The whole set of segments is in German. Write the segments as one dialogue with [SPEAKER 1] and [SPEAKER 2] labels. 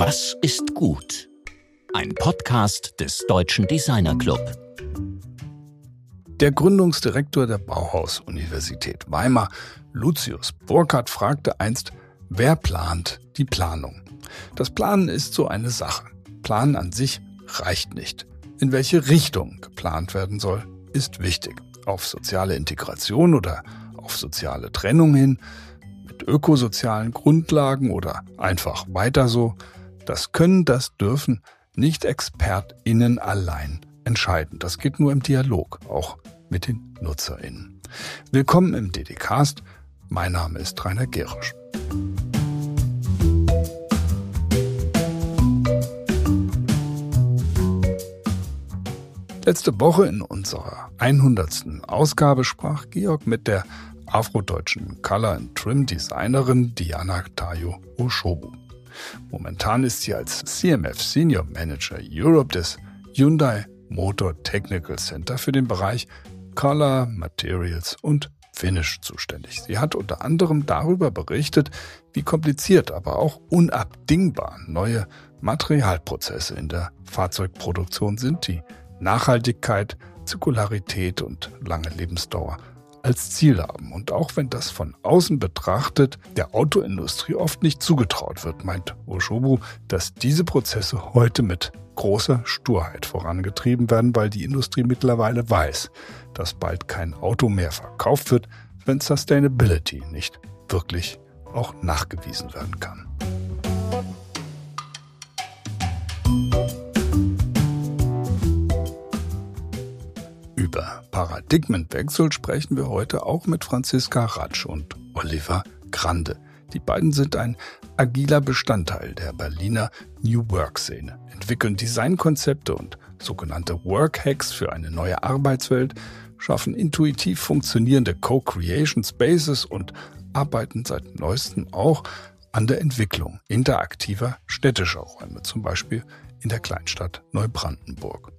[SPEAKER 1] Was ist gut? Ein Podcast des Deutschen Designer Club.
[SPEAKER 2] Der Gründungsdirektor der Bauhaus-Universität Weimar, Lucius Burkhardt, fragte einst, wer plant die Planung? Das Planen ist so eine Sache. Planen an sich reicht nicht. In welche Richtung geplant werden soll, ist wichtig. Auf soziale Integration oder auf soziale Trennung hin, mit ökosozialen Grundlagen oder einfach weiter so, das können, das dürfen nicht ExpertInnen allein entscheiden. Das geht nur im Dialog, auch mit den NutzerInnen. Willkommen im DDcast. Mein Name ist Rainer Gerisch. Letzte Woche in unserer 100. Ausgabe sprach Georg mit der afrodeutschen Color and Trim Designerin Diana Tayo Oshobu. Momentan ist sie als CMF Senior Manager Europe des Hyundai Motor Technical Center für den Bereich Color, Materials und Finish zuständig. Sie hat unter anderem darüber berichtet, wie kompliziert, aber auch unabdingbar neue Materialprozesse in der Fahrzeugproduktion sind, die Nachhaltigkeit, Zirkularität und lange Lebensdauer als Ziel haben. Und auch wenn das von außen betrachtet der Autoindustrie oft nicht zugetraut wird, meint Oshobu, dass diese Prozesse heute mit großer Sturheit vorangetrieben werden, weil die Industrie mittlerweile weiß, dass bald kein Auto mehr verkauft wird, wenn Sustainability nicht wirklich auch nachgewiesen werden kann. Über Paradigmenwechsel sprechen wir heute auch mit Franziska Ratsch und Oliver Grande. Die beiden sind ein agiler Bestandteil der Berliner New Work-Szene, entwickeln Designkonzepte und sogenannte Work-Hacks für eine neue Arbeitswelt, schaffen intuitiv funktionierende Co-Creation Spaces und arbeiten seit neuestem auch an der Entwicklung interaktiver städtischer Räume, zum Beispiel in der Kleinstadt Neubrandenburg.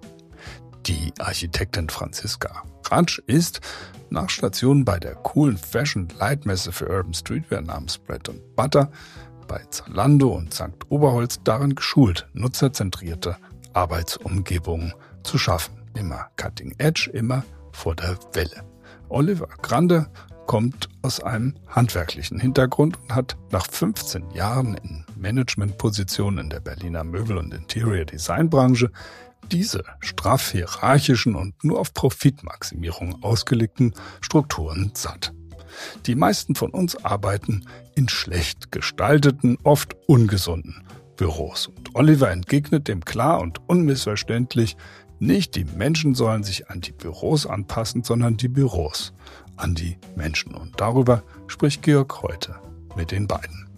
[SPEAKER 2] Die Architektin Franziska Ratsch ist nach Stationen bei der coolen Fashion Leitmesse für Urban Streetwear namens Bread and Butter bei Zalando und St. Oberholz darin geschult, nutzerzentrierte Arbeitsumgebungen zu schaffen. Immer cutting edge, immer vor der Welle. Oliver Grande kommt aus einem handwerklichen Hintergrund und hat nach 15 Jahren in Managementpositionen in der Berliner Möbel- und Interior Design Branche diese straff hierarchischen und nur auf Profitmaximierung ausgelegten Strukturen satt. Die meisten von uns arbeiten in schlecht gestalteten, oft ungesunden Büros. Und Oliver entgegnet dem klar und unmissverständlich, nicht die Menschen sollen sich an die Büros anpassen, sondern die Büros an die Menschen. Und darüber spricht Georg heute mit den beiden.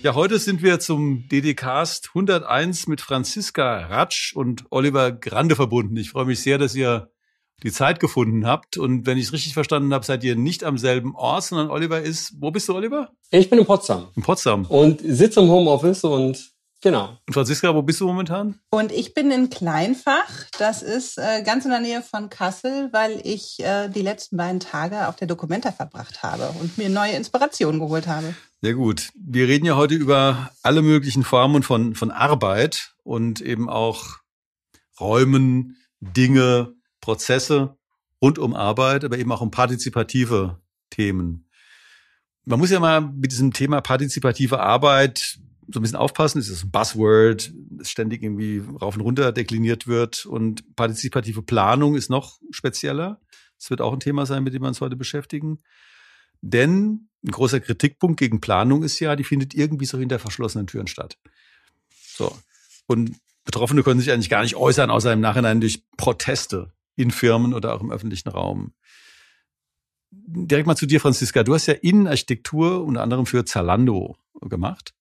[SPEAKER 3] Ja, heute sind wir zum DDcast 101 mit Franziska Ratsch und Oliver Grande verbunden. Ich freue mich sehr, dass ihr die Zeit gefunden habt. Und wenn ich es richtig verstanden habe, seid ihr nicht am selben Ort, sondern Oliver ist, wo bist du, Oliver?
[SPEAKER 4] Ich bin in Potsdam.
[SPEAKER 3] In Potsdam.
[SPEAKER 4] Und sitze im Homeoffice und Genau.
[SPEAKER 3] Und Franziska, wo bist du momentan?
[SPEAKER 5] Und ich bin in Kleinfach. Das ist äh, ganz in der Nähe von Kassel, weil ich äh, die letzten beiden Tage auf der Documenta verbracht habe und mir neue Inspirationen geholt habe.
[SPEAKER 3] Sehr gut. Wir reden ja heute über alle möglichen Formen von, von Arbeit und eben auch Räumen, Dinge, Prozesse rund um Arbeit, aber eben auch um partizipative Themen. Man muss ja mal mit diesem Thema partizipative Arbeit so ein bisschen aufpassen. Es ist ein Buzzword, das ständig irgendwie rauf und runter dekliniert wird. Und partizipative Planung ist noch spezieller. Das wird auch ein Thema sein, mit dem wir uns heute beschäftigen. Denn ein großer Kritikpunkt gegen Planung ist ja, die findet irgendwie so hinter verschlossenen Türen statt. So. Und Betroffene können sich eigentlich gar nicht äußern, außer im Nachhinein durch Proteste in Firmen oder auch im öffentlichen Raum. Direkt mal zu dir, Franziska. Du hast ja Innenarchitektur unter anderem für Zalando gemacht.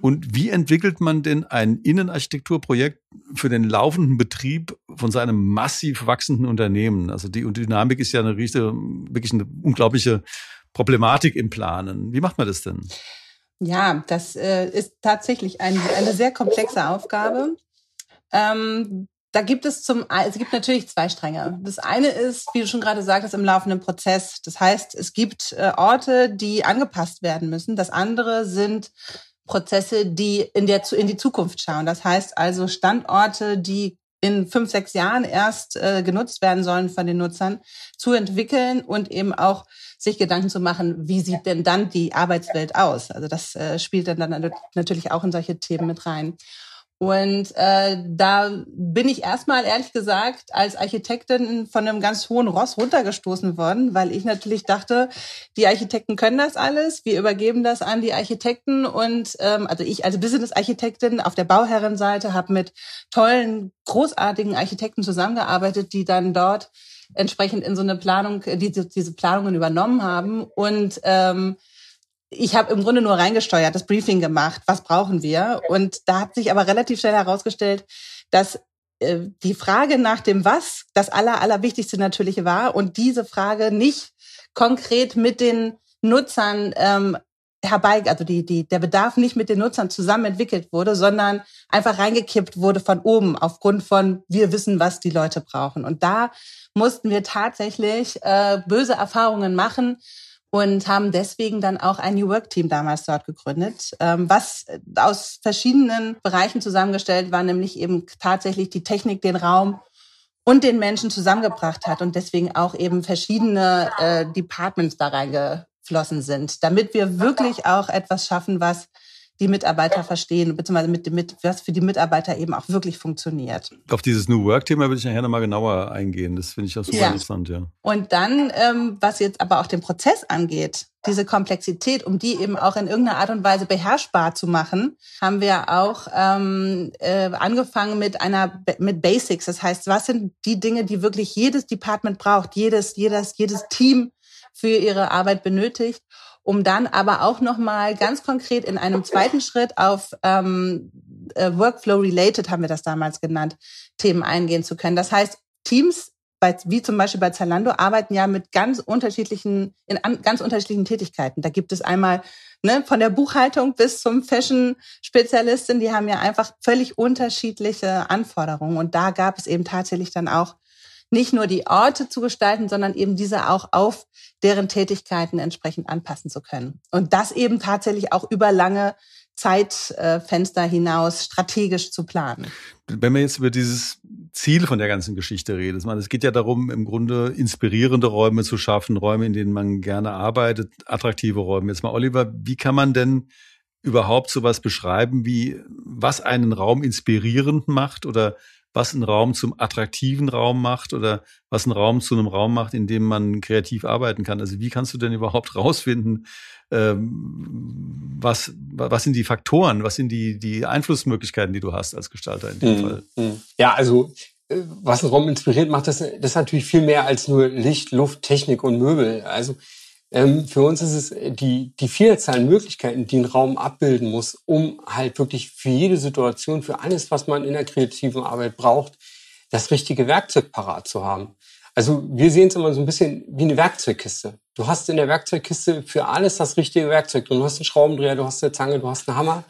[SPEAKER 3] Und wie entwickelt man denn ein Innenarchitekturprojekt für den laufenden Betrieb von seinem massiv wachsenden Unternehmen? Also die Dynamik ist ja eine riesige, wirklich eine unglaubliche Problematik im Planen. Wie macht man das denn?
[SPEAKER 5] Ja, das äh, ist tatsächlich ein, eine sehr komplexe Aufgabe. Ähm, da gibt es zum, es gibt natürlich zwei Stränge. Das eine ist, wie du schon gerade sagtest, im laufenden Prozess. Das heißt, es gibt äh, Orte, die angepasst werden müssen. Das andere sind Prozesse, die in der, in die Zukunft schauen. Das heißt also Standorte, die in fünf, sechs Jahren erst äh, genutzt werden sollen von den Nutzern, zu entwickeln und eben auch sich Gedanken zu machen, wie sieht denn dann die Arbeitswelt aus? Also das äh, spielt dann, dann natürlich auch in solche Themen mit rein. Und äh, da bin ich erstmal ehrlich gesagt als Architektin von einem ganz hohen Ross runtergestoßen worden, weil ich natürlich dachte, die Architekten können das alles, wir übergeben das an die Architekten. Und ähm, also ich als Business-Architektin auf der Bauherrenseite habe mit tollen, großartigen Architekten zusammengearbeitet, die dann dort entsprechend in so eine Planung, diese, diese Planungen übernommen haben. Und ähm, ich habe im Grunde nur reingesteuert, das Briefing gemacht, was brauchen wir. Und da hat sich aber relativ schnell herausgestellt, dass äh, die Frage nach dem Was das aller, allerwichtigste natürlich war und diese Frage nicht konkret mit den Nutzern ähm, herbei, also die, die, der Bedarf nicht mit den Nutzern zusammen entwickelt wurde, sondern einfach reingekippt wurde von oben aufgrund von wir wissen, was die Leute brauchen. Und da mussten wir tatsächlich äh, böse Erfahrungen machen, und haben deswegen dann auch ein New Work Team damals dort gegründet, ähm, was aus verschiedenen Bereichen zusammengestellt war, nämlich eben tatsächlich die Technik, den Raum und den Menschen zusammengebracht hat und deswegen auch eben verschiedene äh, Departments da reingeflossen sind, damit wir wirklich auch etwas schaffen, was die Mitarbeiter verstehen, beziehungsweise mit, mit, was für die Mitarbeiter eben auch wirklich funktioniert.
[SPEAKER 3] Auf dieses New Work-Thema würde ich nachher nochmal genauer eingehen. Das finde ich auch super ja. interessant, ja.
[SPEAKER 5] Und dann, ähm, was jetzt aber auch den Prozess angeht, diese Komplexität, um die eben auch in irgendeiner Art und Weise beherrschbar zu machen, haben wir auch ähm, äh, angefangen mit einer mit Basics. Das heißt, was sind die Dinge, die wirklich jedes Department braucht, jedes jedes jedes Team für ihre Arbeit benötigt um dann aber auch nochmal ganz konkret in einem zweiten Schritt auf ähm, äh, Workflow-related, haben wir das damals genannt, Themen eingehen zu können. Das heißt, Teams, bei, wie zum Beispiel bei Zalando, arbeiten ja mit ganz unterschiedlichen, in an, ganz unterschiedlichen Tätigkeiten. Da gibt es einmal ne, von der Buchhaltung bis zum Fashion-Spezialistin, die haben ja einfach völlig unterschiedliche Anforderungen. Und da gab es eben tatsächlich dann auch nicht nur die Orte zu gestalten, sondern eben diese auch auf deren Tätigkeiten entsprechend anpassen zu können. Und das eben tatsächlich auch über lange Zeitfenster hinaus strategisch zu planen.
[SPEAKER 3] Wenn man jetzt über dieses Ziel von der ganzen Geschichte redet, es geht ja darum, im Grunde inspirierende Räume zu schaffen, Räume, in denen man gerne arbeitet, attraktive Räume. Jetzt mal, Oliver, wie kann man denn überhaupt sowas beschreiben, wie was einen Raum inspirierend macht oder was einen Raum zum attraktiven Raum macht oder was einen Raum zu einem Raum macht, in dem man kreativ arbeiten kann. Also wie kannst du denn überhaupt rausfinden, ähm, was, was sind die Faktoren, was sind die, die Einflussmöglichkeiten, die du hast als Gestalter in dem mhm. Fall?
[SPEAKER 4] Mhm. Ja, also äh, was einen Raum inspiriert, macht das, das ist natürlich viel mehr als nur Licht, Luft, Technik und Möbel. Also ähm, für uns ist es äh, die, die Vielzahl an Möglichkeiten, die ein Raum abbilden muss, um halt wirklich für jede Situation, für alles, was man in der kreativen Arbeit braucht, das richtige Werkzeug parat zu haben. Also wir sehen es immer so ein bisschen wie eine Werkzeugkiste. Du hast in der Werkzeugkiste für alles das richtige Werkzeug. Du hast einen Schraubendreher, du hast eine Zange, du hast einen Hammer,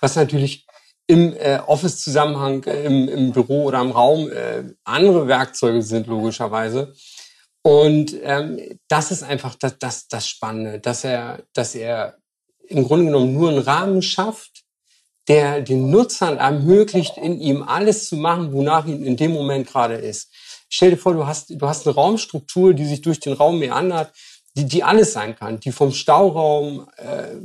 [SPEAKER 4] was natürlich im äh, Office-Zusammenhang, äh, im, im Büro oder im Raum äh, andere Werkzeuge sind, logischerweise. Und ähm, das ist einfach das, das, das Spannende, dass er, dass er im Grunde genommen nur einen Rahmen schafft, der den Nutzern ermöglicht, in ihm alles zu machen, wonach ihn in dem Moment gerade ist. Stell dir vor, du hast, du hast eine Raumstruktur, die sich durch den Raum meandert, die, die alles sein kann, die vom Stauraum, äh,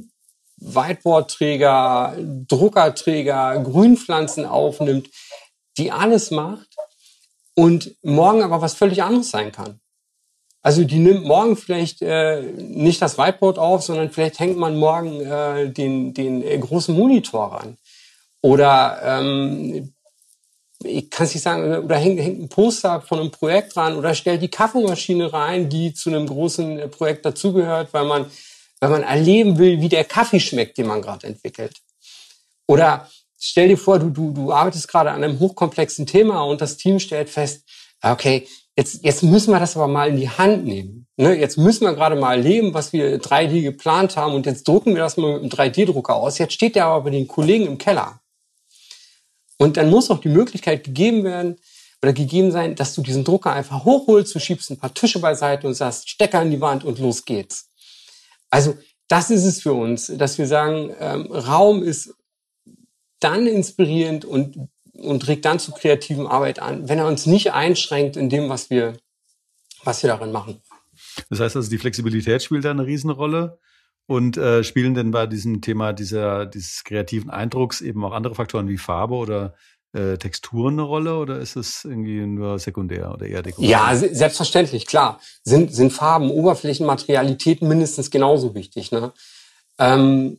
[SPEAKER 4] Whiteboardträger, Druckerträger, Grünpflanzen aufnimmt, die alles macht und morgen aber was völlig anderes sein kann. Also die nimmt morgen vielleicht äh, nicht das Whiteboard auf, sondern vielleicht hängt man morgen äh, den, den äh, großen Monitor ran. Oder ähm, ich kann es nicht sagen, oder hängt, hängt ein Poster von einem Projekt ran oder stellt die Kaffeemaschine rein, die zu einem großen äh, Projekt dazugehört, weil man, weil man erleben will, wie der Kaffee schmeckt, den man gerade entwickelt. Oder stell dir vor, du, du, du arbeitest gerade an einem hochkomplexen Thema und das Team stellt fest, okay, Jetzt, jetzt müssen wir das aber mal in die Hand nehmen. Ne? Jetzt müssen wir gerade mal erleben, was wir 3D geplant haben und jetzt drucken wir das mal mit einem 3D-Drucker aus. Jetzt steht der aber bei den Kollegen im Keller. Und dann muss auch die Möglichkeit gegeben werden, oder gegeben sein, dass du diesen Drucker einfach hochholst, du schiebst ein paar Tische beiseite und sagst, Stecker in die Wand und los geht's. Also das ist es für uns, dass wir sagen, ähm, Raum ist dann inspirierend und, und regt dann zu kreativen Arbeit an, wenn er uns nicht einschränkt in dem, was wir, was wir darin machen.
[SPEAKER 3] Das heißt also, die Flexibilität spielt da eine Riesenrolle. Und äh, spielen denn bei diesem Thema dieser, dieses kreativen Eindrucks eben auch andere Faktoren wie Farbe oder äh, Texturen eine Rolle oder ist es irgendwie nur sekundär oder eher
[SPEAKER 4] dekorativ? Ja, selbstverständlich, klar. Sind, sind Farben, Oberflächen, Materialitäten mindestens genauso wichtig. Ne? Ähm,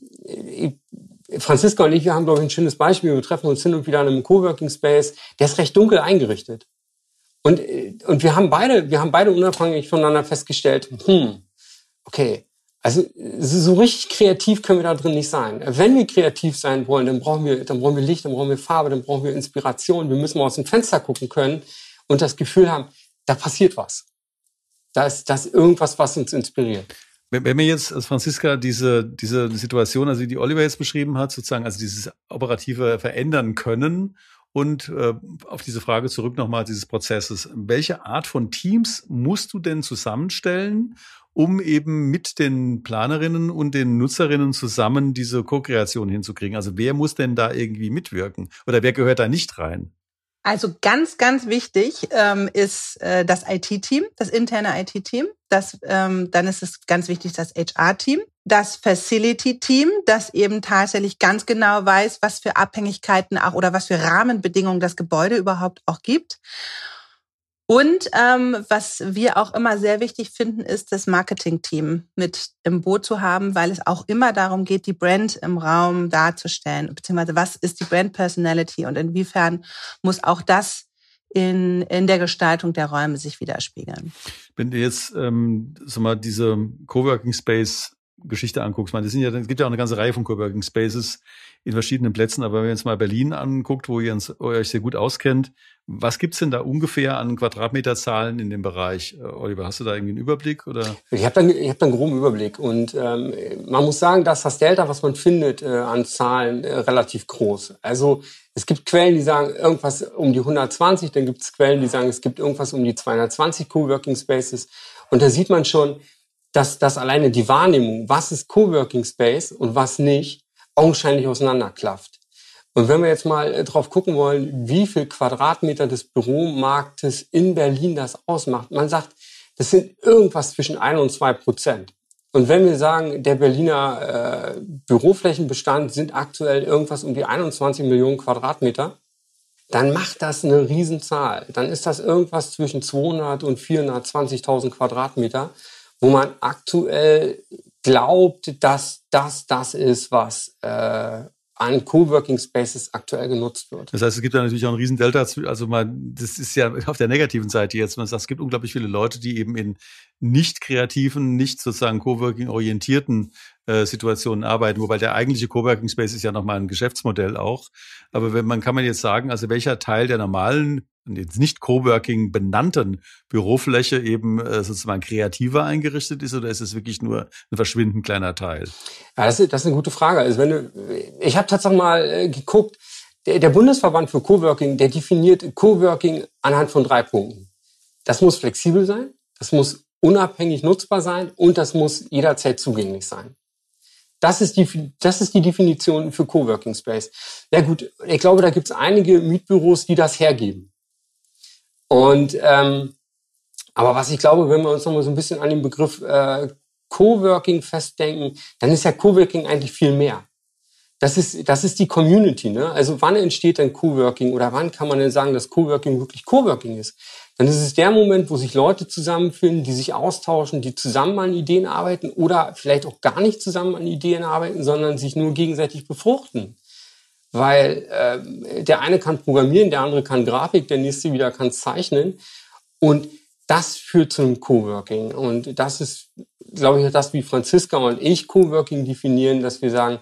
[SPEAKER 4] Franziska und ich, wir haben, glaube ich, ein schönes Beispiel. Wir treffen uns hin und wieder in einem Coworking Space. Der ist recht dunkel eingerichtet. Und, und wir haben beide, wir haben beide unabhängig voneinander festgestellt, hm, okay, also so richtig kreativ können wir da drin nicht sein. Wenn wir kreativ sein wollen, dann brauchen wir, dann brauchen wir Licht, dann brauchen wir Farbe, dann brauchen wir Inspiration. Wir müssen mal aus dem Fenster gucken können und das Gefühl haben, da passiert was. Da ist das irgendwas, was uns inspiriert.
[SPEAKER 3] Wenn, wenn wir jetzt als Franziska diese, diese Situation, also die Oliver jetzt beschrieben hat, sozusagen, also dieses operative verändern können und äh, auf diese Frage zurück nochmal dieses Prozesses. Welche Art von Teams musst du denn zusammenstellen, um eben mit den Planerinnen und den Nutzerinnen zusammen diese Co-Kreation hinzukriegen? Also wer muss denn da irgendwie mitwirken oder wer gehört da nicht rein?
[SPEAKER 5] Also ganz, ganz wichtig ähm, ist äh, das IT-Team, das interne IT-Team. Das, ähm, dann ist es ganz wichtig das HR-Team, das Facility-Team, das eben tatsächlich ganz genau weiß, was für Abhängigkeiten auch oder was für Rahmenbedingungen das Gebäude überhaupt auch gibt. Und ähm, was wir auch immer sehr wichtig finden, ist das Marketing-Team mit im Boot zu haben, weil es auch immer darum geht, die Brand im Raum darzustellen, beziehungsweise was ist die Brand-Personality und inwiefern muss auch das in, in der Gestaltung der Räume sich widerspiegeln.
[SPEAKER 3] Wenn du jetzt ähm, sag mal, diese Coworking Space Geschichte anguckst, man, das sind ja, es gibt ja auch eine ganze Reihe von Coworking Spaces in verschiedenen Plätzen, aber wenn man jetzt mal Berlin anguckt, wo ihr, uns, wo ihr euch sehr gut auskennt, was gibt's denn da ungefähr an Quadratmeterzahlen in dem Bereich? Äh, Oliver, hast du da irgendwie einen Überblick? Oder?
[SPEAKER 4] Ich habe da, hab einen groben Überblick und ähm, man muss sagen, dass das Delta, was man findet äh, an Zahlen, äh, relativ groß. Also es gibt Quellen, die sagen irgendwas um die 120, dann gibt es Quellen, die sagen, es gibt irgendwas um die 220 Coworking Spaces und da sieht man schon, dass, dass alleine die Wahrnehmung, was ist Coworking Space und was nicht, augenscheinlich auseinanderklafft. Und wenn wir jetzt mal äh, drauf gucken wollen, wie viel Quadratmeter des Büromarktes in Berlin das ausmacht, man sagt, das sind irgendwas zwischen ein und zwei Prozent. Und wenn wir sagen, der Berliner äh, Büroflächenbestand sind aktuell irgendwas um die 21 Millionen Quadratmeter, dann macht das eine Riesenzahl. Dann ist das irgendwas zwischen 200 und 420.000 Quadratmeter wo man aktuell glaubt, dass das das ist, was äh, an Coworking Spaces aktuell genutzt wird.
[SPEAKER 3] Das heißt, es gibt da natürlich auch einen riesen Delta. Also mal, das ist ja auf der negativen Seite jetzt. Man sagt, es gibt unglaublich viele Leute, die eben in nicht kreativen, nicht sozusagen Coworking orientierten äh, Situationen arbeiten, wobei der eigentliche Coworking Space ist ja nochmal ein Geschäftsmodell auch. Aber wenn man kann man jetzt sagen, also welcher Teil der normalen jetzt nicht Coworking benannten Bürofläche eben äh, sozusagen kreativer eingerichtet ist oder ist es wirklich nur ein verschwindend kleiner Teil?
[SPEAKER 4] Ja, das ist, das ist eine gute Frage. Also wenn du, ich habe tatsächlich mal äh, geguckt, der, der Bundesverband für Coworking, der definiert Coworking anhand von drei Punkten. Das muss flexibel sein, das muss unabhängig nutzbar sein und das muss jederzeit zugänglich sein. Das ist die, das ist die Definition für Coworking Space. Ja gut, ich glaube, da gibt es einige Mietbüros, die das hergeben. Und ähm, aber was ich glaube, wenn wir uns nochmal so ein bisschen an den Begriff äh, Coworking festdenken, dann ist ja Coworking eigentlich viel mehr. Das ist, das ist die Community. Ne? Also wann entsteht denn Coworking oder wann kann man denn sagen, dass Coworking wirklich Coworking ist? Dann ist es der Moment, wo sich Leute zusammenfinden, die sich austauschen, die zusammen an Ideen arbeiten oder vielleicht auch gar nicht zusammen an Ideen arbeiten, sondern sich nur gegenseitig befruchten weil äh, der eine kann programmieren, der andere kann Grafik, der nächste wieder kann zeichnen. Und das führt zu einem Coworking. Und das ist, glaube ich, das, wie Franziska und ich Coworking definieren, dass wir sagen,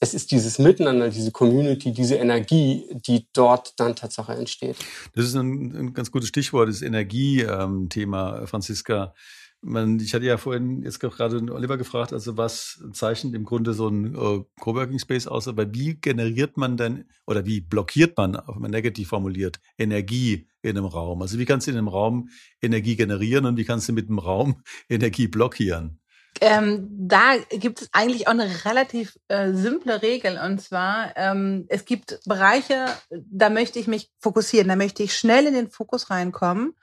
[SPEAKER 4] es ist dieses Miteinander, diese Community, diese Energie, die dort dann Tatsache entsteht.
[SPEAKER 3] Das ist ein, ein ganz gutes Stichwort, das Energiethema, Franziska. man, ich hatte ja vorhin jetzt gerade Oliver gefragt, also was zeichnet im Grunde so ein äh, Coworking Space aus, aber wie generiert man denn oder wie blockiert man, auch mal negativ formuliert, Energie in einem Raum? Also wie kannst du in einem Raum Energie generieren und wie kannst du mit einem Raum Energie blockieren?
[SPEAKER 5] Ähm, da gibt es eigentlich auch eine relativ äh, simple Regel und zwar ähm, es gibt Bereiche, da möchte ich mich fokussieren, da möchte ich schnell in den Fokus reinkommen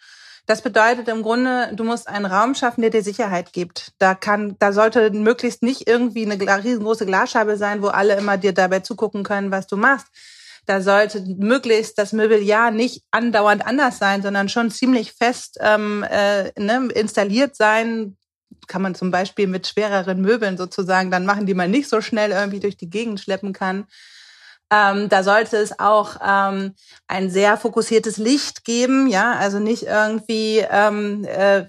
[SPEAKER 5] das bedeutet im Grunde, du musst einen Raum schaffen, der dir Sicherheit gibt. Da kann, da sollte möglichst nicht irgendwie eine riesengroße Glasscheibe sein, wo alle immer dir dabei zugucken können, was du machst. Da sollte möglichst das Möbeljahr nicht andauernd anders sein, sondern schon ziemlich fest ähm, äh, ne, installiert sein. Kann man zum Beispiel mit schwereren Möbeln sozusagen dann machen, die man nicht so schnell irgendwie durch die Gegend schleppen kann. Ähm, da sollte es auch ähm, ein sehr fokussiertes Licht geben, ja, also nicht irgendwie ähm, äh,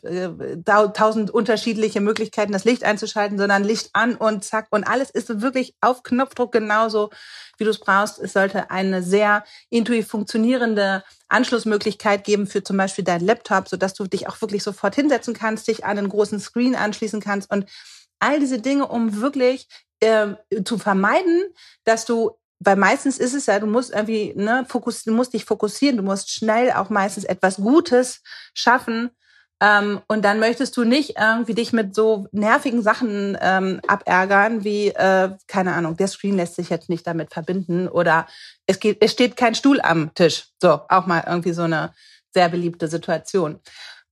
[SPEAKER 5] tausend unterschiedliche Möglichkeiten, das Licht einzuschalten, sondern Licht an und zack und alles ist wirklich auf Knopfdruck genauso, wie du es brauchst. Es sollte eine sehr intuitiv funktionierende Anschlussmöglichkeit geben für zum Beispiel deinen Laptop, so dass du dich auch wirklich sofort hinsetzen kannst, dich an einen großen Screen anschließen kannst und all diese Dinge, um wirklich äh, zu vermeiden, dass du weil meistens ist es ja, du musst irgendwie, ne, fokus, du musst dich fokussieren, du musst schnell auch meistens etwas Gutes schaffen. Ähm, und dann möchtest du nicht irgendwie dich mit so nervigen Sachen ähm, abärgern, wie, äh, keine Ahnung, der Screen lässt sich jetzt nicht damit verbinden oder es geht, es steht kein Stuhl am Tisch. So, auch mal irgendwie so eine sehr beliebte Situation.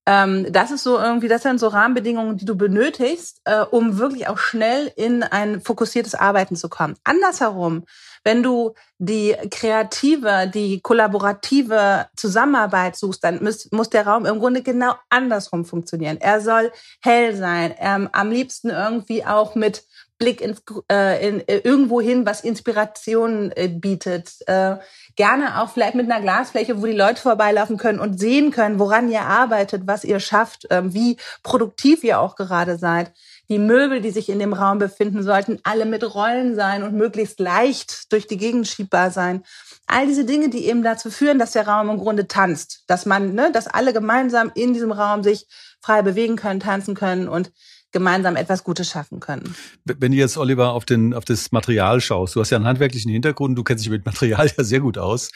[SPEAKER 5] Ähm, das ist so irgendwie, das sind so Rahmenbedingungen, die du benötigst, äh, um wirklich auch schnell in ein fokussiertes Arbeiten zu kommen. Andersherum, wenn du die kreative, die kollaborative Zusammenarbeit suchst, dann muss, muss der Raum im Grunde genau andersrum funktionieren. Er soll hell sein, ähm, am liebsten irgendwie auch mit Blick ins, äh, in, äh, irgendwo hin, was Inspiration äh, bietet. Äh, gerne auch vielleicht mit einer Glasfläche, wo die Leute vorbeilaufen können und sehen können, woran ihr arbeitet, was ihr schafft, äh, wie produktiv ihr auch gerade seid. Die Möbel, die sich in dem Raum befinden, sollten alle mit Rollen sein und möglichst leicht durch die Gegend schiebbar sein. All diese Dinge, die eben dazu führen, dass der Raum im Grunde tanzt, dass man, ne, dass alle gemeinsam in diesem Raum sich frei bewegen können, tanzen können und gemeinsam etwas Gutes schaffen können.
[SPEAKER 3] Wenn du jetzt, Oliver, auf, den, auf das Material schaust, du hast ja einen handwerklichen Hintergrund, du kennst dich mit Material ja sehr gut aus.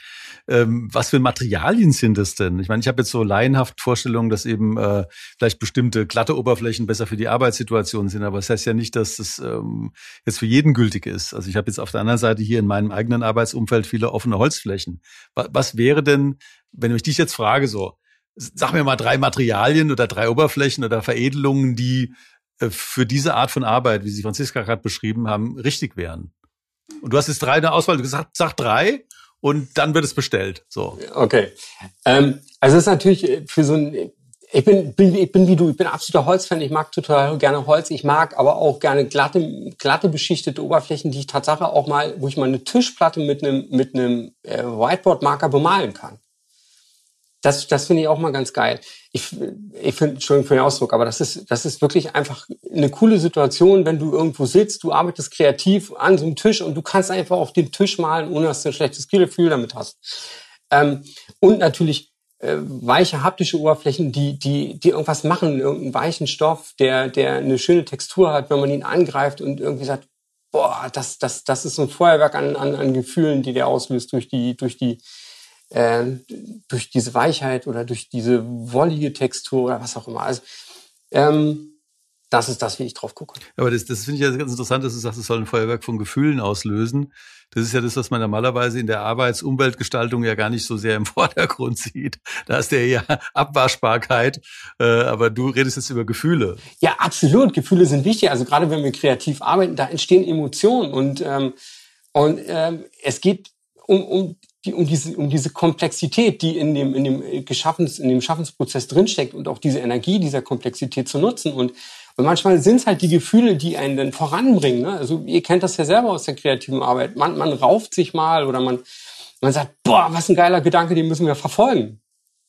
[SPEAKER 3] Ähm, was für Materialien sind das denn? Ich meine, ich habe jetzt so laienhaft Vorstellungen, dass eben äh, vielleicht bestimmte glatte Oberflächen besser für die Arbeitssituation sind, aber das heißt ja nicht, dass das ähm, jetzt für jeden gültig ist. Also ich habe jetzt auf der anderen Seite hier in meinem eigenen Arbeitsumfeld viele offene Holzflächen. Was, was wäre denn, wenn ich dich jetzt frage, so, sag mir mal drei Materialien oder drei Oberflächen oder Veredelungen, die für diese Art von Arbeit, wie Sie Franziska gerade beschrieben haben, richtig wären. Und du hast jetzt drei in der Auswahl, du gesagt, sag drei und dann wird es bestellt. So.
[SPEAKER 4] Okay. Ähm, also es ist natürlich äh, für so ein, ich bin, bin, ich bin wie du, ich bin absoluter Holzfan, ich mag total gerne Holz, ich mag aber auch gerne glatte, glatte beschichtete Oberflächen, die ich tatsächlich auch mal, wo ich mal eine Tischplatte mit einem, mit einem äh, Whiteboard-Marker bemalen kann. Das, das finde ich auch mal ganz geil. Ich, ich finde, Entschuldigung für den Ausdruck, aber das ist, das ist wirklich einfach eine coole Situation, wenn du irgendwo sitzt, du arbeitest kreativ an so einem Tisch und du kannst einfach auf dem Tisch malen, ohne dass du ein schlechtes Gefühl damit hast. Ähm, und natürlich äh, weiche haptische Oberflächen, die, die, die irgendwas machen, irgendeinen weichen Stoff, der, der eine schöne Textur hat, wenn man ihn angreift und irgendwie sagt, boah, das, das, das ist so ein Feuerwerk an, an, an Gefühlen, die der auslöst durch die, durch die, äh, durch diese Weichheit oder durch diese wollige Textur oder was auch immer. Also ähm, das ist das, wie ich drauf gucke.
[SPEAKER 3] Aber das, das finde ich ja ganz interessant, dass du sagst, es soll ein Feuerwerk von Gefühlen auslösen. Das ist ja das, was man normalerweise in der Arbeitsumweltgestaltung ja gar nicht so sehr im Vordergrund sieht. Da ist der ja Abwaschbarkeit, äh, aber du redest jetzt über Gefühle.
[SPEAKER 4] Ja, absolut. Gefühle sind wichtig. Also gerade wenn wir kreativ arbeiten, da entstehen Emotionen und ähm, und ähm, es geht um, um die, um diese, um diese Komplexität, die in dem, in dem Geschaffens, in dem Schaffensprozess drinsteckt und auch diese Energie dieser Komplexität zu nutzen. Und, und manchmal sind es halt die Gefühle, die einen dann voranbringen. Ne? Also ihr kennt das ja selber aus der kreativen Arbeit. Man, man rauft sich mal oder man, man sagt, boah, was ein geiler Gedanke, den müssen wir verfolgen.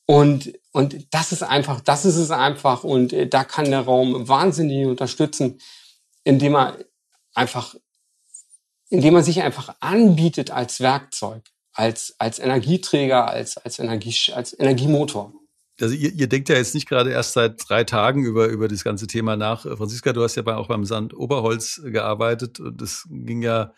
[SPEAKER 4] Und, und das ist einfach, das ist es einfach. Und äh, da kann der Raum wahnsinnig unterstützen, indem er einfach, indem er sich einfach anbietet als Werkzeug als, als Energieträger, als, als, Energie, als Energiemotor.
[SPEAKER 3] also ihr, ihr denkt ja jetzt nicht gerade erst seit drei Tagen über, über das ganze Thema nach. Franziska, du hast ja auch beim Sand Oberholz gearbeitet und das ging ja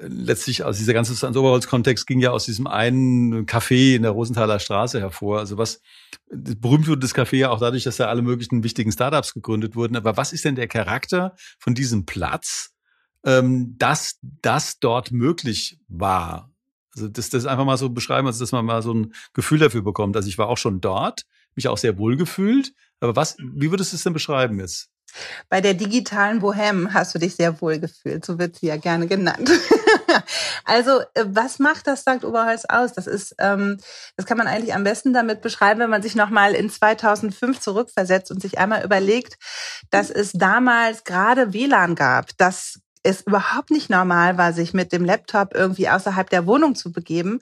[SPEAKER 3] letztlich aus dieser ganze Sand Oberholz-Kontext ging ja aus diesem einen Café in der Rosenthaler Straße hervor. Also was berühmt wurde das Café ja auch dadurch, dass da alle möglichen wichtigen Startups gegründet wurden. Aber was ist denn der Charakter von diesem Platz, ähm, dass das dort möglich war? Also das, das einfach mal so beschreiben, also dass man mal so ein Gefühl dafür bekommt. Also ich war auch schon dort, mich auch sehr wohl gefühlt. Aber was, wie würdest du es denn beschreiben jetzt?
[SPEAKER 5] Bei der digitalen Bohème hast du dich sehr wohl gefühlt, so wird sie ja gerne genannt. also, äh, was macht das St. Oberholz aus? Das ist, ähm, das kann man eigentlich am besten damit beschreiben, wenn man sich nochmal in 2005 zurückversetzt und sich einmal überlegt, dass es damals gerade WLAN gab, dass es überhaupt nicht normal war, sich mit dem Laptop irgendwie außerhalb der Wohnung zu begeben,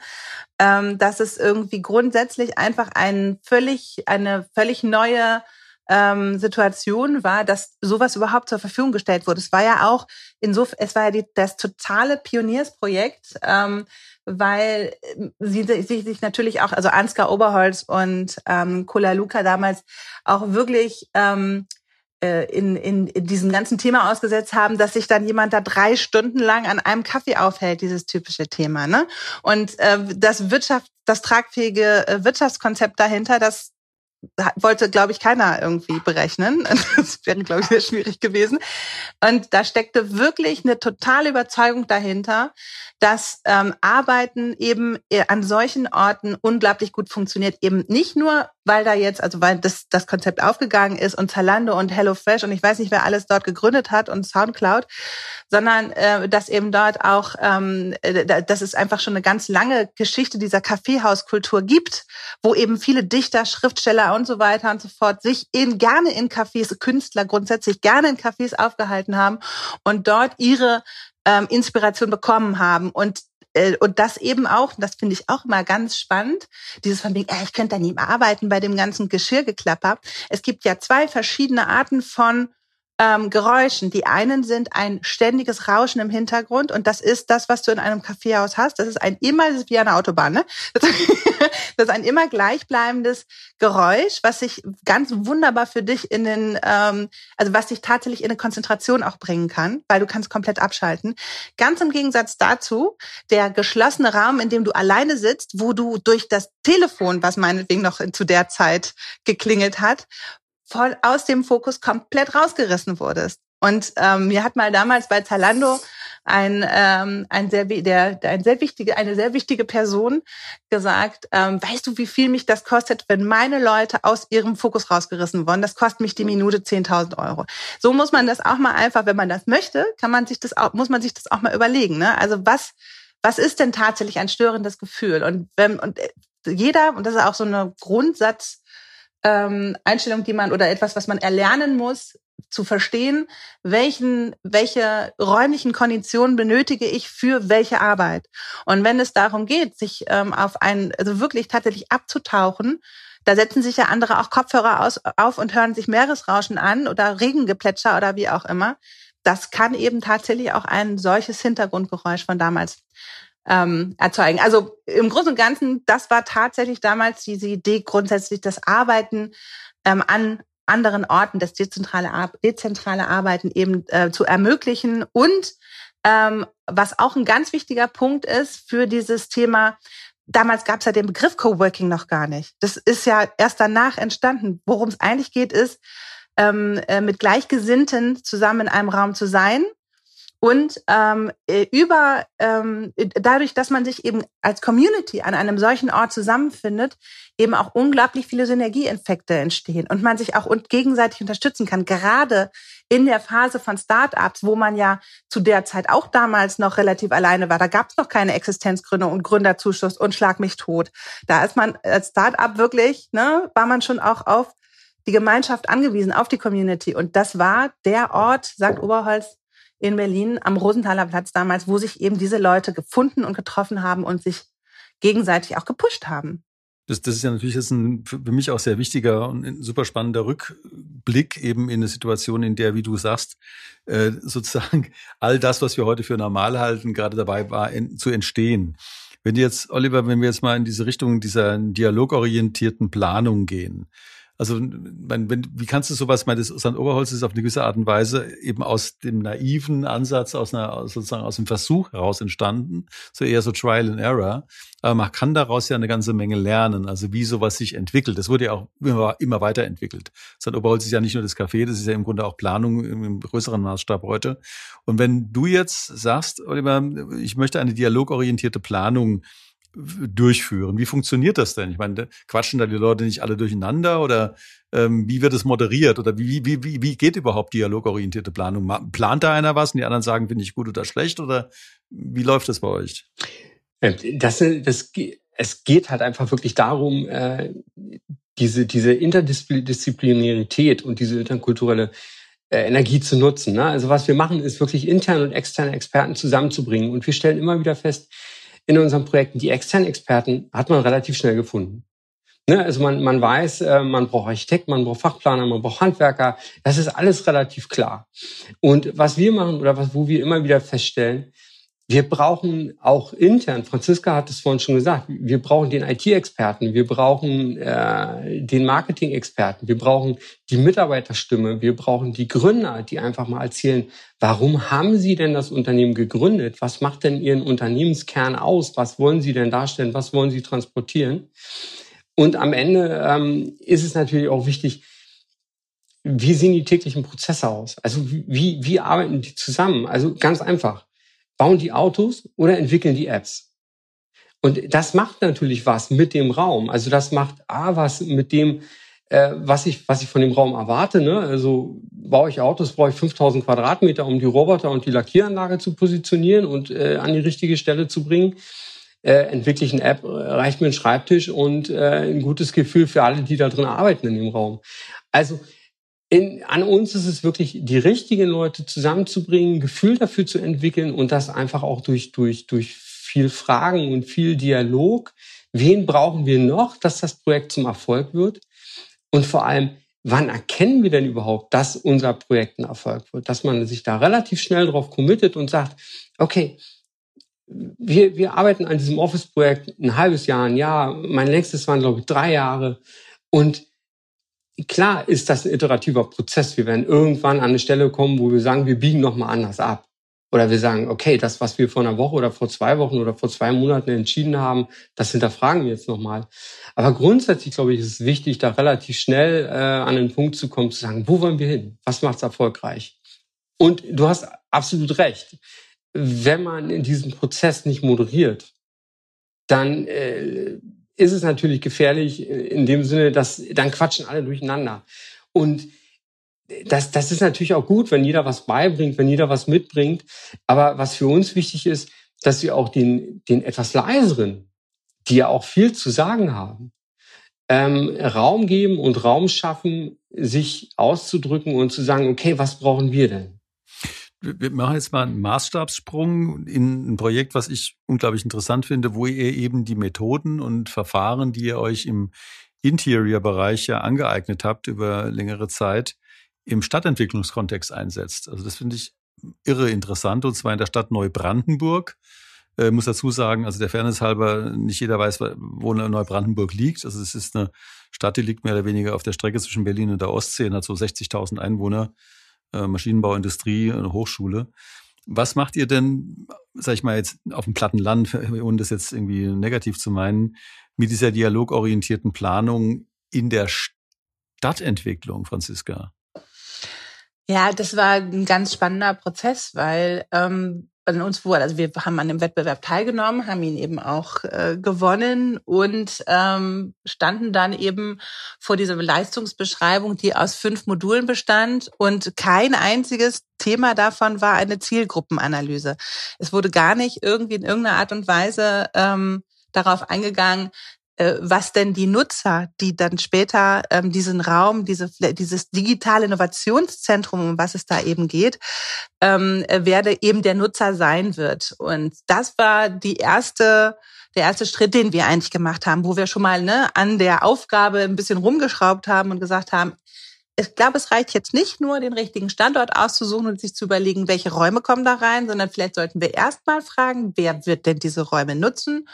[SPEAKER 5] ähm, dass es irgendwie grundsätzlich einfach ein völlig, eine völlig neue ähm, Situation war, dass sowas überhaupt zur Verfügung gestellt wurde. Es war ja auch insofern, es war ja die, das totale Pioniersprojekt, ähm, weil ähm, sie, sie sich natürlich auch, also Ansgar Oberholz und ähm, Kola Luca damals auch wirklich ähm, äh, in, in, in diesem ganzen Thema ausgesetzt haben, dass sich dann jemand da drei Stunden lang an einem Kaffee aufhält, dieses typische Thema. Ne? Und äh, das Wirtschaft, das tragfähige äh, Wirtschaftskonzept dahinter, das wollte, glaube ich, keiner irgendwie berechnen. Das wäre, glaube ich, sehr schwierig gewesen. Und da steckte wirklich eine totale Überzeugung dahinter, dass ähm, Arbeiten eben äh, an solchen Orten unglaublich gut funktioniert. Eben nicht nur, weil da jetzt, also weil das, das Konzept aufgegangen ist und Zalando und HelloFresh und ich weiß nicht, wer alles dort gegründet hat und Soundcloud, sondern äh, dass eben dort auch, ähm, äh, dass es einfach schon eine ganz lange Geschichte dieser Kaffeehauskultur gibt, wo eben viele Dichter, Schriftsteller und so weiter und so fort sich in, gerne in Cafés, Künstler grundsätzlich gerne in Cafés aufgehalten haben und dort ihre ähm, Inspiration bekommen haben. Und und das eben auch, das finde ich auch immer ganz spannend, dieses von wegen, äh, ich könnte da nie mehr arbeiten bei dem ganzen Geschirrgeklapper. Es gibt ja zwei verschiedene Arten von ähm, Geräuschen. Die einen sind ein ständiges Rauschen im Hintergrund und das ist das, was du in einem Kaffeehaus hast. Das ist ein immer, das ist wie eine Autobahn, ne? Das ist ein immer gleichbleibendes Geräusch, was sich ganz wunderbar für dich in den, ähm, also was dich tatsächlich in eine Konzentration auch bringen kann, weil du kannst komplett abschalten. Ganz im Gegensatz dazu, der geschlossene Raum, in dem du alleine sitzt, wo du durch das Telefon, was meinetwegen noch zu der Zeit geklingelt hat, voll aus dem Fokus komplett rausgerissen wurdest. Und ähm, mir hat mal damals bei Zalando ein, ähm, ein sehr, der, ein sehr wichtige, eine sehr wichtige Person gesagt, ähm, weißt du, wie viel mich das kostet, wenn meine Leute aus ihrem Fokus rausgerissen wurden? Das kostet mich die Minute 10.000 Euro. So muss man das auch mal einfach, wenn man das möchte, kann man sich das auch, muss man sich das auch mal überlegen. Ne? Also was, was ist denn tatsächlich ein störendes Gefühl? Und wenn, und äh, jeder, und das ist auch so eine Grundsatz, ähm, Einstellung, die man oder etwas, was man erlernen muss, zu verstehen, welchen, welche räumlichen Konditionen benötige ich für welche Arbeit. Und wenn es darum geht, sich ähm, auf einen, also wirklich tatsächlich abzutauchen, da setzen sich ja andere auch Kopfhörer aus, auf und hören sich Meeresrauschen an oder Regengeplätscher oder wie auch immer. Das kann eben tatsächlich auch ein solches Hintergrundgeräusch von damals ähm, erzeugen. Also im Großen und Ganzen, das war tatsächlich damals diese Idee, grundsätzlich das Arbeiten ähm, an anderen Orten, das dezentrale, Ar dezentrale Arbeiten eben äh, zu ermöglichen. Und ähm, was auch ein ganz wichtiger Punkt ist für dieses Thema, damals gab es ja den Begriff Coworking noch gar nicht. Das ist ja erst danach entstanden. Worum es eigentlich geht, ist, ähm, äh, mit Gleichgesinnten zusammen in einem Raum zu sein und ähm, äh, über ähm, dadurch, dass man sich eben als Community an einem solchen Ort zusammenfindet, eben auch unglaublich viele Synergieeffekte entstehen und man sich auch gegenseitig unterstützen kann. Gerade in der Phase von Startups, wo man ja zu der Zeit auch damals noch relativ alleine war, da gab es noch keine Existenzgründe und Gründerzuschuss und Schlag mich tot. Da ist man als Startup wirklich, ne, war man schon auch auf die Gemeinschaft angewiesen, auf die Community. Und das war der Ort, sagt Oberholz, in Berlin am Rosenthaler Platz damals, wo sich eben diese Leute gefunden und getroffen haben und sich gegenseitig auch gepusht haben.
[SPEAKER 3] Das, das ist ja natürlich das ein, für mich auch sehr wichtiger und super spannender Rückblick eben in eine Situation, in der, wie du sagst, äh, sozusagen all das, was wir heute für normal halten, gerade dabei war, in, zu entstehen. Wenn jetzt, Oliver, wenn wir jetzt mal in diese Richtung dieser dialogorientierten Planung gehen, also, man, wenn, wie kannst du sowas, meine, St. Oberholz ist auf eine gewisse Art und Weise eben aus dem naiven Ansatz, aus einer, sozusagen aus dem Versuch heraus entstanden, so eher so Trial and Error. Aber man kann daraus ja eine ganze Menge lernen, also wie sowas sich entwickelt. Das wurde ja auch immer, immer weiterentwickelt. St. Oberholz ist ja nicht nur das Café, das ist ja im Grunde auch Planung im größeren Maßstab heute. Und wenn du jetzt sagst, Oliver, ich möchte eine dialogorientierte Planung durchführen. Wie funktioniert das denn? Ich meine, quatschen da die Leute nicht alle durcheinander oder ähm, wie wird es moderiert oder wie, wie, wie, wie geht überhaupt dialogorientierte Planung? Plant da einer was und die anderen sagen, finde ich gut oder schlecht oder wie läuft das bei euch?
[SPEAKER 4] Ähm, das, das, es geht halt einfach wirklich darum, äh, diese, diese Interdisziplinarität und diese interkulturelle äh, Energie zu nutzen. Ne? Also was wir machen, ist wirklich interne und externe Experten zusammenzubringen. Und wir stellen immer wieder fest, in unseren Projekten. Die externen Experten hat man relativ schnell gefunden. Ne? Also man, man weiß, äh, man braucht Architekt, man braucht Fachplaner, man braucht Handwerker. Das ist alles relativ klar. Und was wir machen oder was, wo wir immer wieder feststellen, wir brauchen auch intern, Franziska hat es vorhin schon gesagt, wir brauchen den IT-Experten, wir brauchen äh, den Marketing-Experten, wir brauchen die Mitarbeiterstimme, wir brauchen die Gründer, die einfach mal erzählen, warum haben sie denn das Unternehmen gegründet? Was macht denn ihren Unternehmenskern aus? Was wollen sie denn darstellen? Was wollen sie transportieren? Und am Ende ähm, ist es natürlich auch wichtig, wie sehen die täglichen Prozesse aus? Also wie, wie arbeiten die zusammen? Also ganz einfach Bauen die Autos oder entwickeln die Apps? Und das macht natürlich was mit dem Raum. Also das macht A was mit dem, äh, was ich was ich von dem Raum erwarte. Ne? Also baue ich Autos, brauche ich 5000 Quadratmeter, um die Roboter und die Lackieranlage zu positionieren und äh, an die richtige Stelle zu bringen. Äh, entwickle ich eine App, reicht mir ein Schreibtisch und äh, ein gutes Gefühl für alle, die da drin arbeiten in dem Raum. Also in, an uns ist es wirklich, die richtigen Leute zusammenzubringen, Gefühl dafür zu entwickeln und das einfach auch durch, durch, durch viel Fragen und viel Dialog. Wen brauchen wir noch, dass das Projekt zum Erfolg wird? Und vor allem, wann erkennen wir denn überhaupt, dass unser Projekt ein Erfolg wird? Dass man sich da relativ schnell drauf committet und sagt, okay, wir, wir arbeiten an diesem Office-Projekt ein halbes Jahr, ein Jahr. Mein längstes waren, glaube ich, drei Jahre. Und klar ist das ein iterativer Prozess. Wir werden irgendwann an eine Stelle kommen, wo wir sagen, wir biegen nochmal anders ab. Oder wir sagen, okay, das, was wir vor einer Woche oder vor zwei Wochen oder vor zwei Monaten entschieden haben, das hinterfragen wir jetzt nochmal. Aber grundsätzlich, glaube ich, ist es wichtig, da relativ schnell äh, an den Punkt zu kommen, zu sagen, wo wollen wir hin? Was macht's erfolgreich? Und du hast absolut recht. Wenn man in diesem Prozess nicht moderiert, dann äh, ist es natürlich gefährlich in dem Sinne, dass dann quatschen alle durcheinander. Und das, das ist natürlich auch gut, wenn jeder was beibringt, wenn jeder was mitbringt. Aber was für uns wichtig ist, dass wir auch den, den etwas leiseren, die ja auch viel zu sagen haben, ähm, Raum geben und Raum schaffen, sich auszudrücken und zu sagen, okay, was brauchen wir denn?
[SPEAKER 3] Wir machen jetzt mal einen Maßstabssprung in ein Projekt, was ich unglaublich interessant finde, wo ihr eben die Methoden und Verfahren, die ihr euch im Interior-Bereich ja angeeignet habt über längere Zeit, im Stadtentwicklungskontext einsetzt. Also das finde ich irre interessant und zwar in der Stadt Neubrandenburg. Äh, muss dazu sagen, also der Fairness halber, nicht jeder weiß, wo Neubrandenburg liegt. Also es ist eine Stadt, die liegt mehr oder weniger auf der Strecke zwischen Berlin und der Ostsee und hat so 60.000 Einwohner. Äh, Maschinenbauindustrie, eine Hochschule. Was macht ihr denn, sag ich mal jetzt auf dem platten Land, ohne das jetzt irgendwie negativ zu meinen, mit dieser dialogorientierten Planung in der Stadtentwicklung, Franziska?
[SPEAKER 5] Ja, das war ein ganz spannender Prozess, weil ähm, an uns wurde, also wir haben an dem Wettbewerb teilgenommen, haben ihn eben auch äh, gewonnen und ähm, standen dann eben vor dieser Leistungsbeschreibung, die aus fünf Modulen bestand und kein einziges Thema davon war eine Zielgruppenanalyse. Es wurde gar nicht irgendwie in irgendeiner Art und Weise ähm, darauf eingegangen, was denn die Nutzer, die dann später ähm, diesen Raum, diese, dieses digitale Innovationszentrum, um was es da eben geht, ähm, werde eben der Nutzer sein wird. Und das war die erste der erste Schritt, den wir eigentlich gemacht haben, wo wir schon mal ne, an der Aufgabe ein bisschen rumgeschraubt haben und gesagt haben, ich glaube, es reicht jetzt nicht nur, den richtigen Standort auszusuchen und sich zu überlegen, welche Räume kommen da rein, sondern vielleicht sollten wir erstmal fragen, wer wird denn diese Räume nutzen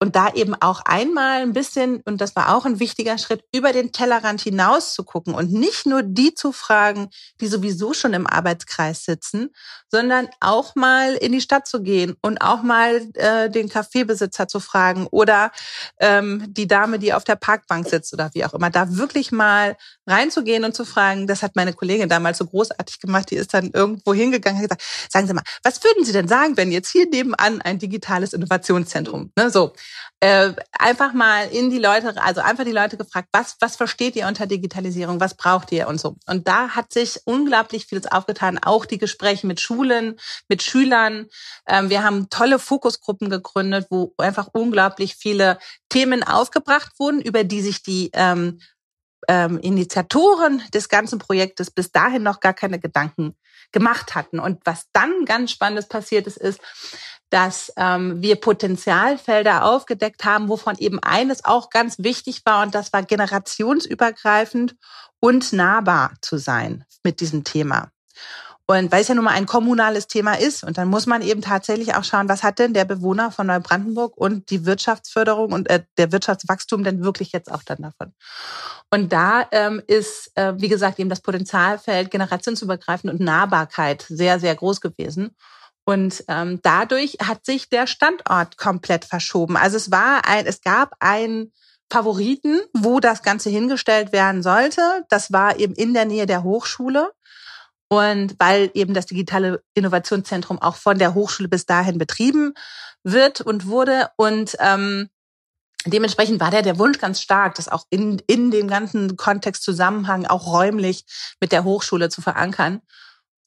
[SPEAKER 5] und da eben auch einmal ein bisschen, und das war auch ein wichtiger Schritt, über den Tellerrand hinaus zu gucken und nicht nur die zu fragen, die sowieso schon im Arbeitskreis sitzen, sondern auch mal in die Stadt zu gehen und auch mal äh, den Kaffeebesitzer zu fragen oder ähm, die Dame, die auf der Parkbank sitzt oder wie auch immer, da wirklich mal reinzugehen und zu fragen, das hat meine Kollegin damals so großartig gemacht, die ist dann irgendwo hingegangen und gesagt, sagen Sie mal, was würden Sie denn sagen, wenn jetzt hier nebenan ein digitales Innovationszentrum, ne, so, äh, einfach mal in die Leute, also einfach die Leute gefragt, was, was versteht ihr unter Digitalisierung, was braucht ihr und so. Und da hat sich unglaublich vieles aufgetan, auch die Gespräche mit Schulen, mit Schülern. Ähm, wir haben tolle Fokusgruppen gegründet, wo einfach unglaublich viele Themen aufgebracht wurden, über die sich die ähm, ähm, Initiatoren des ganzen Projektes bis dahin noch gar keine Gedanken gemacht hatten. Und was dann ganz Spannendes passiert ist, ist, dass ähm, wir Potenzialfelder aufgedeckt haben, wovon eben eines auch ganz wichtig war und das war generationsübergreifend und nahbar zu sein mit diesem Thema. Und weil es ja nun mal ein kommunales Thema ist, und dann muss man eben tatsächlich auch schauen, was hat denn der Bewohner von Neubrandenburg und die Wirtschaftsförderung und äh, der Wirtschaftswachstum denn wirklich jetzt auch dann davon. Und da ähm, ist, äh, wie gesagt, eben das Potenzialfeld generationsübergreifend und Nahbarkeit sehr, sehr groß gewesen. Und ähm, dadurch hat sich der Standort komplett verschoben. Also es war ein, es gab einen Favoriten, wo das Ganze hingestellt werden sollte. Das war eben in der Nähe der Hochschule. Und weil eben das digitale Innovationszentrum auch von der Hochschule bis dahin betrieben wird und wurde. Und ähm, dementsprechend war der der Wunsch ganz stark, das auch in, in dem ganzen Kontext Zusammenhang auch räumlich mit der Hochschule zu verankern.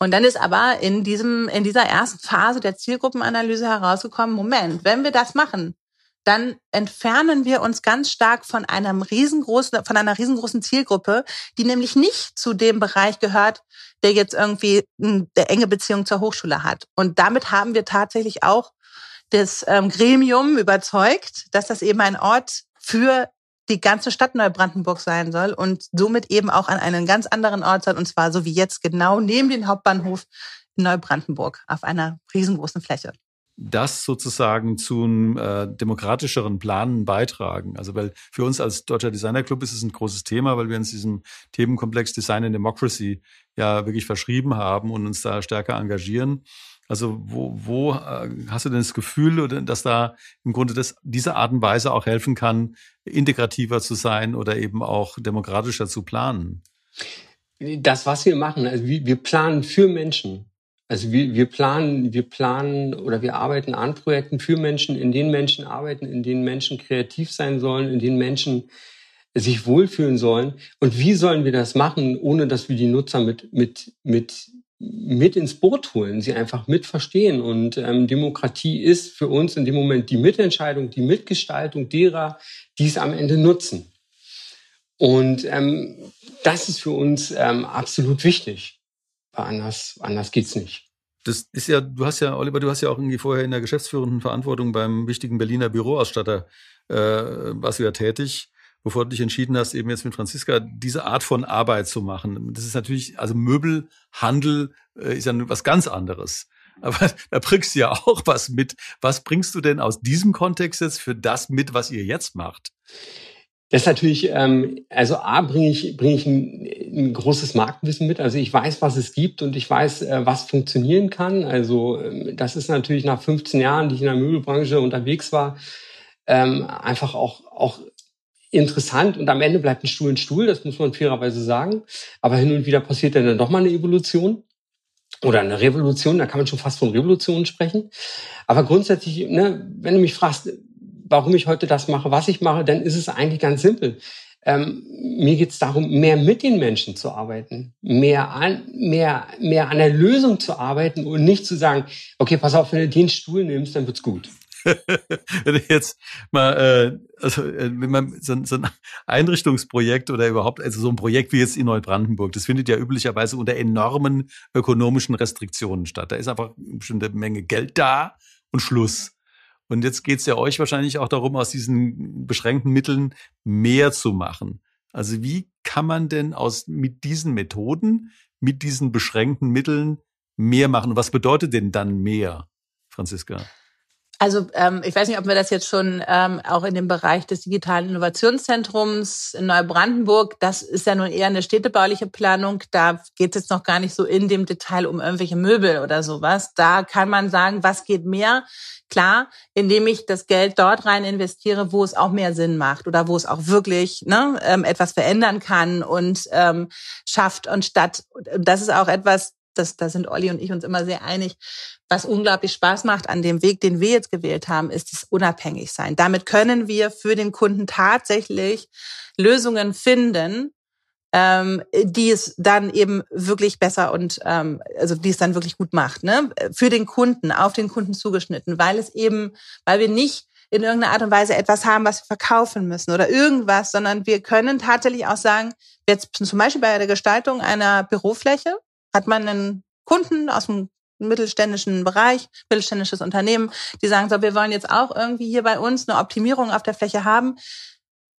[SPEAKER 5] Und dann ist aber in diesem, in dieser ersten Phase der Zielgruppenanalyse herausgekommen, Moment, wenn wir das machen, dann entfernen wir uns ganz stark von einem riesengroßen, von einer riesengroßen Zielgruppe, die nämlich nicht zu dem Bereich gehört, der jetzt irgendwie eine enge Beziehung zur Hochschule hat. Und damit haben wir tatsächlich auch das ähm, Gremium überzeugt, dass das eben ein Ort für die ganze Stadt Neubrandenburg sein soll und somit eben auch an einen ganz anderen Ort soll, und zwar so wie jetzt genau neben den Hauptbahnhof in Neubrandenburg auf einer riesengroßen Fläche
[SPEAKER 3] das sozusagen zu einem äh, demokratischeren Planen beitragen. Also weil für uns als Deutscher Designer Club ist es ein großes Thema, weil wir uns diesem Themenkomplex Design and Democracy ja wirklich verschrieben haben und uns da stärker engagieren. Also wo, wo äh, hast du denn das Gefühl, dass da im Grunde das, diese Art und Weise auch helfen kann, integrativer zu sein oder eben auch demokratischer zu planen?
[SPEAKER 4] Das, was wir machen, also wir planen für Menschen. Also wir, wir planen, wir planen oder wir arbeiten an Projekten für Menschen, in denen Menschen arbeiten, in denen Menschen kreativ sein sollen, in denen Menschen sich wohlfühlen sollen. Und wie sollen wir das machen, ohne dass wir die Nutzer mit, mit, mit mit ins Boot holen, sie einfach mitverstehen. Und ähm, Demokratie ist für uns in dem Moment die Mitentscheidung, die Mitgestaltung derer, die es am Ende nutzen. Und ähm, das ist für uns ähm, absolut wichtig. Anders, anders geht's nicht.
[SPEAKER 3] Das ist ja, du hast ja, Oliver, du hast ja auch irgendwie vorher in der geschäftsführenden Verantwortung beim wichtigen Berliner Büroausstatter äh, warst du ja tätig bevor du dich entschieden hast, eben jetzt mit Franziska diese Art von Arbeit zu machen. Das ist natürlich, also Möbelhandel äh, ist ja was ganz anderes. Aber da bringst du ja auch was mit. Was bringst du denn aus diesem Kontext jetzt für das mit, was ihr jetzt macht?
[SPEAKER 4] Das ist natürlich, ähm, also A, bringe ich, bringe ich ein, ein großes Marktwissen mit. Also ich weiß, was es gibt und ich weiß, äh, was funktionieren kann. Also ähm, das ist natürlich nach 15 Jahren, die ich in der Möbelbranche unterwegs war, ähm, einfach auch, auch interessant und am Ende bleibt ein Stuhl ein Stuhl, das muss man fairerweise sagen. Aber hin und wieder passiert dann doch mal eine Evolution oder eine Revolution, da kann man schon fast von Revolution sprechen. Aber grundsätzlich, ne, wenn du mich fragst, warum ich heute das mache, was ich mache, dann ist es eigentlich ganz simpel. Ähm, mir geht es darum, mehr mit den Menschen zu arbeiten, mehr an, mehr, mehr an der Lösung zu arbeiten und nicht zu sagen, okay, pass auf, wenn du den Stuhl nimmst, dann wird's gut.
[SPEAKER 3] wenn jetzt mal, äh, also äh, wenn man so, so ein Einrichtungsprojekt oder überhaupt, also so ein Projekt wie jetzt in Neubrandenburg, das findet ja üblicherweise unter enormen ökonomischen Restriktionen statt. Da ist einfach eine bestimmte Menge Geld da und Schluss. Und jetzt geht es ja euch wahrscheinlich auch darum, aus diesen beschränkten Mitteln mehr zu machen. Also wie kann man denn aus mit diesen Methoden, mit diesen beschränkten Mitteln mehr machen? Was bedeutet denn dann mehr, Franziska?
[SPEAKER 5] Also ähm, ich weiß nicht, ob wir das jetzt schon ähm, auch in dem Bereich des digitalen Innovationszentrums in Neubrandenburg, das ist ja nun eher eine städtebauliche Planung, da geht es jetzt noch gar nicht so in dem Detail um irgendwelche Möbel oder sowas. Da kann man sagen, was geht mehr? Klar, indem ich das Geld dort rein investiere, wo es auch mehr Sinn macht oder wo es auch wirklich ne, ähm, etwas verändern kann und ähm, schafft und statt. Das ist auch etwas, das, da sind Olli und ich uns immer sehr einig. Was unglaublich Spaß macht an dem Weg, den wir jetzt gewählt haben, ist das Unabhängigsein. Damit können wir für den Kunden tatsächlich Lösungen finden, ähm, die es dann eben wirklich besser und ähm, also die es dann wirklich gut macht, ne? Für den Kunden, auf den Kunden zugeschnitten, weil es eben, weil wir nicht in irgendeiner Art und Weise etwas haben, was wir verkaufen müssen oder irgendwas, sondern wir können tatsächlich auch sagen, jetzt zum Beispiel bei der Gestaltung einer Bürofläche, hat man einen Kunden aus dem mittelständischen Bereich, mittelständisches Unternehmen, die sagen, so, wir wollen jetzt auch irgendwie hier bei uns eine Optimierung auf der Fläche haben.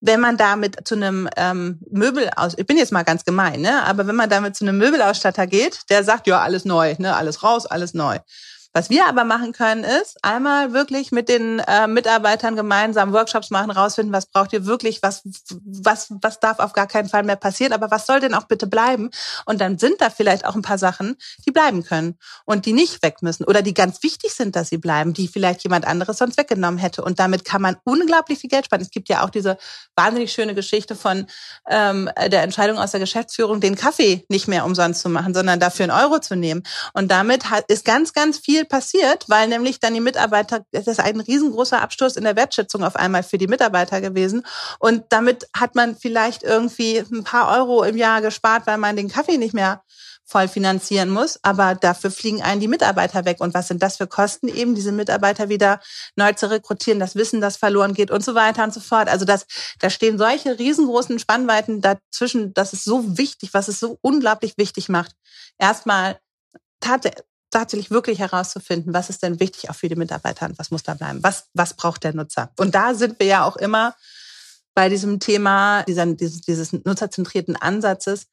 [SPEAKER 5] Wenn man damit zu einem ähm, Möbel aus, ich bin jetzt mal ganz gemein, ne, aber wenn man damit zu einem Möbelausstatter geht, der sagt, ja, alles neu, ne, alles raus, alles neu. Was wir aber machen können, ist einmal wirklich mit den äh, Mitarbeitern gemeinsam Workshops machen, rausfinden, was braucht ihr wirklich, was, was, was darf auf gar keinen Fall mehr passieren, aber was soll denn auch bitte bleiben? Und dann sind da vielleicht auch ein paar Sachen, die bleiben können und die nicht weg müssen oder die ganz wichtig sind, dass sie bleiben, die vielleicht jemand anderes sonst weggenommen hätte. Und damit kann man unglaublich viel Geld sparen. Es gibt ja auch diese wahnsinnig schöne Geschichte von ähm, der Entscheidung aus der Geschäftsführung, den Kaffee nicht mehr umsonst zu machen, sondern dafür einen Euro zu nehmen. Und damit hat, ist ganz, ganz viel viel passiert, weil nämlich dann die Mitarbeiter, das ist ein riesengroßer Absturz in der Wertschätzung auf einmal für die Mitarbeiter gewesen. Und damit hat man vielleicht irgendwie ein paar Euro im Jahr gespart, weil man den Kaffee nicht mehr voll finanzieren muss, aber dafür fliegen einen die Mitarbeiter weg. Und was sind das für Kosten, eben diese Mitarbeiter wieder neu zu rekrutieren, das Wissen, das verloren geht und so weiter und so fort. Also das, da stehen solche riesengroßen Spannweiten dazwischen. Das ist so wichtig, was es so unglaublich wichtig macht. Erstmal tatsächlich wirklich herauszufinden, was ist denn wichtig auch für die Mitarbeiter und was muss da bleiben, was, was braucht der Nutzer. Und da sind wir ja auch immer bei diesem Thema, dieser, dieses, dieses nutzerzentrierten Ansatzes,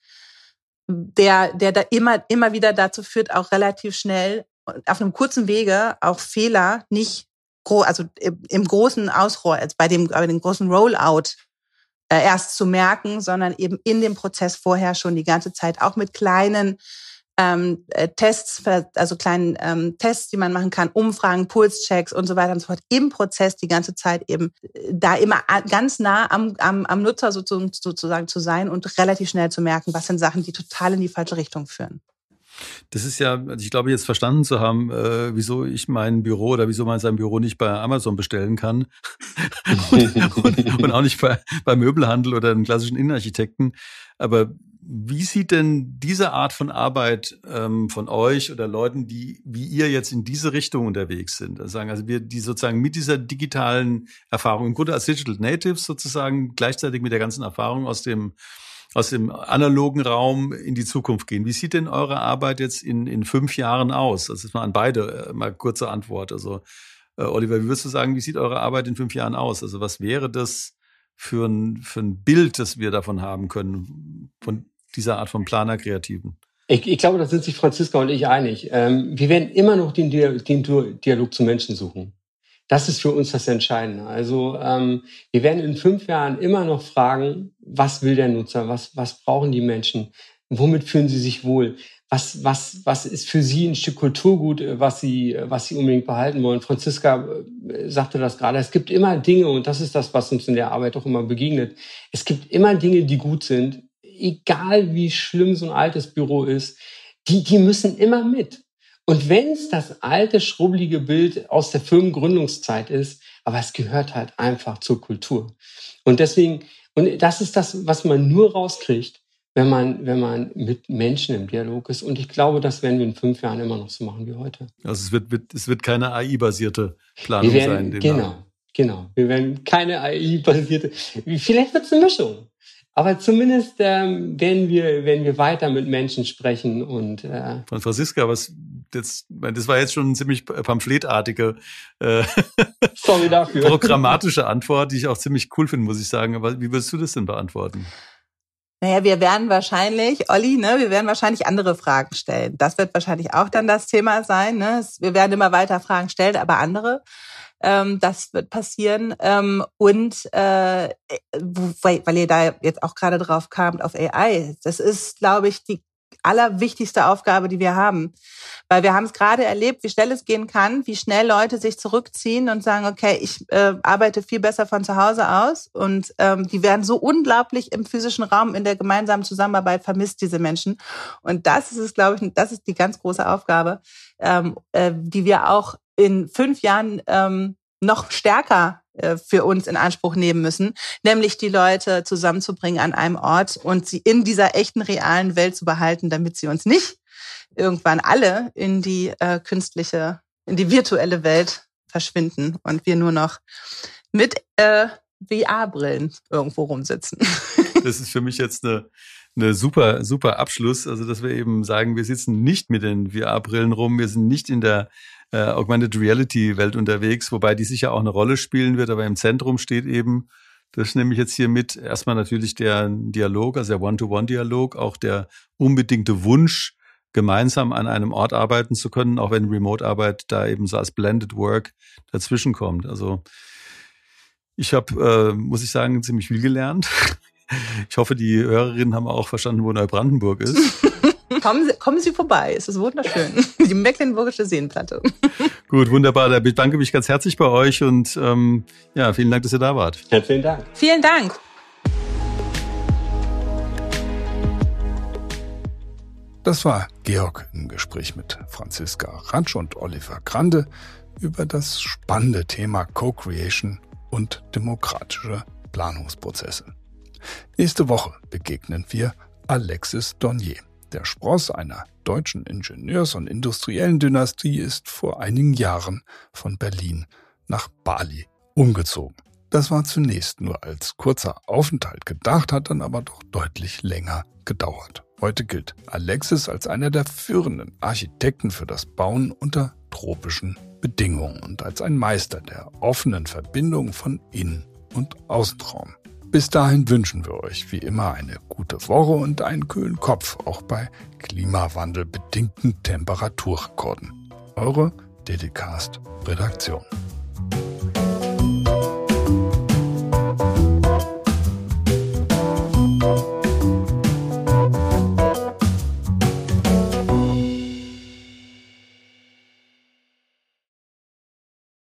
[SPEAKER 5] der, der da immer, immer wieder dazu führt, auch relativ schnell auf einem kurzen Wege auch Fehler nicht, also im großen Ausroll, also bei dem, bei dem großen Rollout äh, erst zu merken, sondern eben in dem Prozess vorher schon die ganze Zeit auch mit kleinen ähm, äh, Tests, also kleinen ähm, Tests, die man machen kann, Umfragen, Pulschecks und so weiter und so fort im Prozess die ganze Zeit eben äh, da immer ganz nah am, am, am Nutzer sozusagen, sozusagen zu sein und relativ schnell zu merken, was sind Sachen, die total in die falsche Richtung führen.
[SPEAKER 3] Das ist ja, also ich glaube, jetzt verstanden zu haben, äh, wieso ich mein Büro oder wieso man sein Büro nicht bei Amazon bestellen kann und, und, und, auch nicht bei, bei Möbelhandel oder einem klassischen Innenarchitekten. Aber wie sieht denn diese Art von Arbeit ähm, von euch oder Leuten, die wie ihr jetzt in diese Richtung unterwegs sind? Also sagen, also wir, die sozusagen mit dieser digitalen Erfahrung, im Grunde als Digital Natives sozusagen, gleichzeitig mit der ganzen Erfahrung aus dem aus dem analogen Raum in die Zukunft gehen. Wie sieht denn eure Arbeit jetzt in, in fünf Jahren aus? Das ist mal an beide äh, mal kurze Antwort. Also äh, Oliver, wie würdest du sagen, wie sieht eure Arbeit in fünf Jahren aus? Also was wäre das für ein, für ein Bild, das wir davon haben können, von dieser Art von Planer-Kreativen?
[SPEAKER 4] Ich, ich glaube, da sind sich Franziska und ich einig. Ähm, wir werden immer noch den, den Dialog zu Menschen suchen. Das ist für uns das Entscheidende. Also ähm, wir werden in fünf Jahren immer noch fragen, was will der Nutzer, was, was brauchen die Menschen, womit fühlen sie sich wohl, was, was, was ist für sie ein Stück Kulturgut, was sie, was sie unbedingt behalten wollen. Franziska äh, sagte das gerade, es gibt immer Dinge, und das ist das, was uns in der Arbeit auch immer begegnet, es gibt immer Dinge, die gut sind, egal wie schlimm so ein altes Büro ist, die, die müssen immer mit. Und wenn es das alte, schrubbelige Bild aus der Firmengründungszeit ist, aber es gehört halt einfach zur Kultur. Und deswegen, und das ist das, was man nur rauskriegt, wenn man, wenn man mit Menschen im Dialog ist. Und ich glaube, das werden wir in fünf Jahren immer noch so machen wie heute.
[SPEAKER 3] Also es wird, wird es wird keine AI-basierte Planung werden,
[SPEAKER 4] sein. Genau, genau. Wir werden keine AI-basierte, vielleicht wird es eine Mischung. Aber zumindest ähm, werden wir, werden wir weiter mit Menschen sprechen und
[SPEAKER 3] äh, von Franziska, was das, das war jetzt schon eine ziemlich pamphletartige, äh,
[SPEAKER 4] Sorry dafür.
[SPEAKER 3] programmatische Antwort, die ich auch ziemlich cool finde, muss ich sagen. Aber wie würdest du das denn beantworten?
[SPEAKER 5] Naja, wir werden wahrscheinlich, Olli, ne, wir werden wahrscheinlich andere Fragen stellen. Das wird wahrscheinlich auch dann das Thema sein. Ne? Wir werden immer weiter Fragen stellen, aber andere. Ähm, das wird passieren. Ähm, und äh, weil, weil ihr da jetzt auch gerade drauf kamt auf AI, das ist, glaube ich, die allerwichtigste Aufgabe, die wir haben. Weil wir haben es gerade erlebt, wie schnell es gehen kann, wie schnell Leute sich zurückziehen und sagen, okay, ich äh, arbeite viel besser von zu Hause aus. Und ähm, die werden so unglaublich im physischen Raum, in der gemeinsamen Zusammenarbeit vermisst, diese Menschen. Und das ist es, glaube ich, das ist die ganz große Aufgabe, ähm, äh, die wir auch in fünf Jahren ähm, noch stärker für uns in Anspruch nehmen müssen, nämlich die Leute zusammenzubringen an einem Ort und sie in dieser echten realen Welt zu behalten, damit sie uns nicht irgendwann alle in die äh, künstliche, in die virtuelle Welt verschwinden und wir nur noch mit äh, VR-Brillen irgendwo rumsitzen.
[SPEAKER 3] Das ist für mich jetzt eine, eine super, super Abschluss. Also, dass wir eben sagen, wir sitzen nicht mit den VR-Brillen rum, wir sind nicht in der äh, Augmented Reality Welt unterwegs, wobei die sicher auch eine Rolle spielen wird, aber im Zentrum steht eben, das nehme ich jetzt hier mit, erstmal natürlich der Dialog, also der One-to-One-Dialog, auch der unbedingte Wunsch, gemeinsam an einem Ort arbeiten zu können, auch wenn Remote-Arbeit da eben so als Blended Work dazwischen kommt. Also ich habe, äh, muss ich sagen, ziemlich viel gelernt. Ich hoffe, die Hörerinnen haben auch verstanden, wo Neubrandenburg ist.
[SPEAKER 5] Kommen, Sie, kommen Sie vorbei, es ist wunderschön. Die Mecklenburgische Seenplatte.
[SPEAKER 3] Gut, wunderbar. Da bedanke mich ganz herzlich bei euch und ähm, ja, vielen Dank, dass ihr da wart.
[SPEAKER 4] Herzlichen Dank.
[SPEAKER 5] Vielen Dank.
[SPEAKER 2] Das war Georg im Gespräch mit Franziska Ratsch und Oliver Grande über das spannende Thema Co-Creation und demokratische Planungsprozesse. Nächste Woche begegnen wir Alexis Donnier. Der Spross einer deutschen Ingenieurs- und industriellen Dynastie ist vor einigen Jahren von Berlin nach Bali umgezogen. Das war zunächst nur als kurzer Aufenthalt gedacht, hat dann aber doch deutlich länger gedauert. Heute gilt Alexis als einer der führenden Architekten für das Bauen unter tropischen Bedingungen und als ein Meister der offenen Verbindung von Innen- und Außenraum. Bis dahin wünschen wir euch wie immer eine gute Woche und einen kühlen Kopf, auch bei klimawandelbedingten Temperaturrekorden. Eure Dedicast Redaktion.